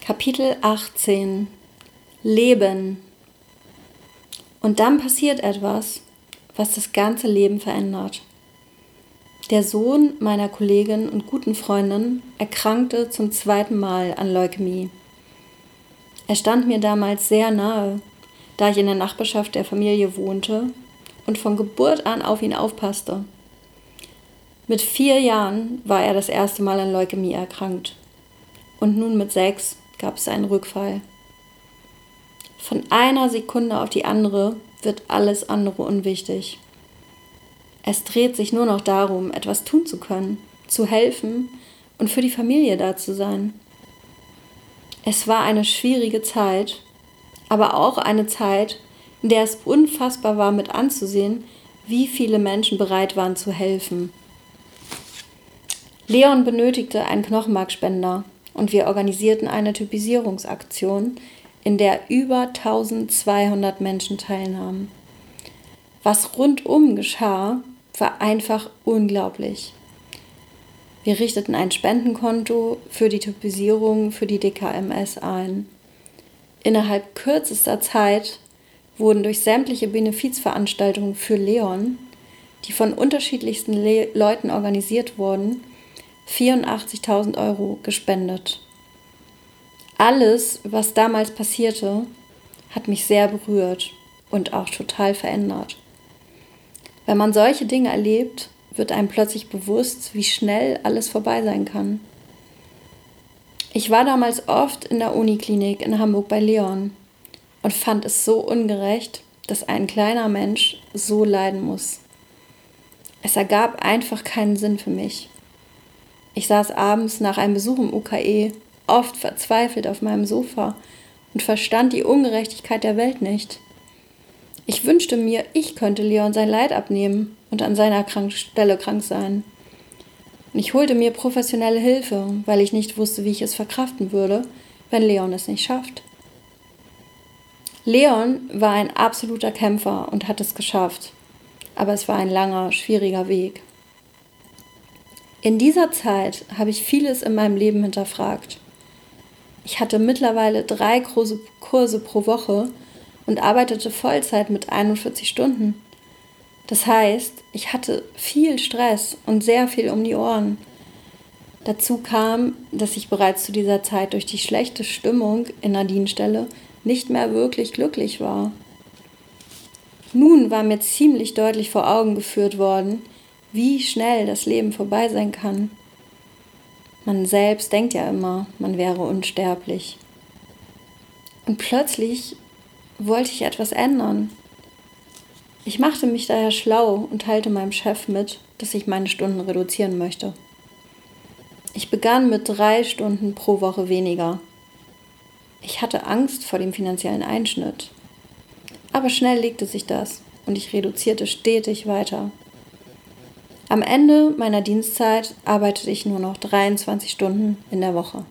Kapitel 18 Leben. Und dann passiert etwas, was das ganze Leben verändert. Der Sohn meiner Kollegin und guten Freundin erkrankte zum zweiten Mal an Leukämie. Er stand mir damals sehr nahe, da ich in der Nachbarschaft der Familie wohnte und von Geburt an auf ihn aufpasste. Mit vier Jahren war er das erste Mal an Leukämie erkrankt und nun mit sechs gab es einen Rückfall. Von einer Sekunde auf die andere wird alles andere unwichtig. Es dreht sich nur noch darum, etwas tun zu können, zu helfen und für die Familie da zu sein. Es war eine schwierige Zeit, aber auch eine Zeit, in der es unfassbar war mit anzusehen, wie viele Menschen bereit waren zu helfen. Leon benötigte einen Knochenmarkspender und wir organisierten eine Typisierungsaktion, in der über 1200 Menschen teilnahmen. Was rundum geschah, war einfach unglaublich. Wir richteten ein Spendenkonto für die Typisierung für die DKMS ein. Innerhalb kürzester Zeit wurden durch sämtliche Benefizveranstaltungen für Leon, die von unterschiedlichsten Le Leuten organisiert wurden, 84.000 Euro gespendet. Alles, was damals passierte, hat mich sehr berührt und auch total verändert. Wenn man solche Dinge erlebt, wird einem plötzlich bewusst, wie schnell alles vorbei sein kann. Ich war damals oft in der Uniklinik in Hamburg bei Leon und fand es so ungerecht, dass ein kleiner Mensch so leiden muss. Es ergab einfach keinen Sinn für mich. Ich saß abends nach einem Besuch im UKE oft verzweifelt auf meinem Sofa und verstand die Ungerechtigkeit der Welt nicht. Ich wünschte mir, ich könnte Leon sein Leid abnehmen und an seiner krank Stelle krank sein. Und ich holte mir professionelle Hilfe, weil ich nicht wusste, wie ich es verkraften würde, wenn Leon es nicht schafft. Leon war ein absoluter Kämpfer und hat es geschafft, aber es war ein langer, schwieriger Weg. In dieser Zeit habe ich vieles in meinem Leben hinterfragt. Ich hatte mittlerweile drei große Kurse pro Woche und arbeitete Vollzeit mit 41 Stunden. Das heißt, ich hatte viel Stress und sehr viel um die Ohren. Dazu kam, dass ich bereits zu dieser Zeit durch die schlechte Stimmung in der Dienststelle nicht mehr wirklich glücklich war. Nun war mir ziemlich deutlich vor Augen geführt worden, wie schnell das Leben vorbei sein kann. Man selbst denkt ja immer, man wäre unsterblich. Und plötzlich wollte ich etwas ändern. Ich machte mich daher schlau und teilte meinem Chef mit, dass ich meine Stunden reduzieren möchte. Ich begann mit drei Stunden pro Woche weniger. Ich hatte Angst vor dem finanziellen Einschnitt. Aber schnell legte sich das und ich reduzierte stetig weiter. Am Ende meiner Dienstzeit arbeitete ich nur noch 23 Stunden in der Woche.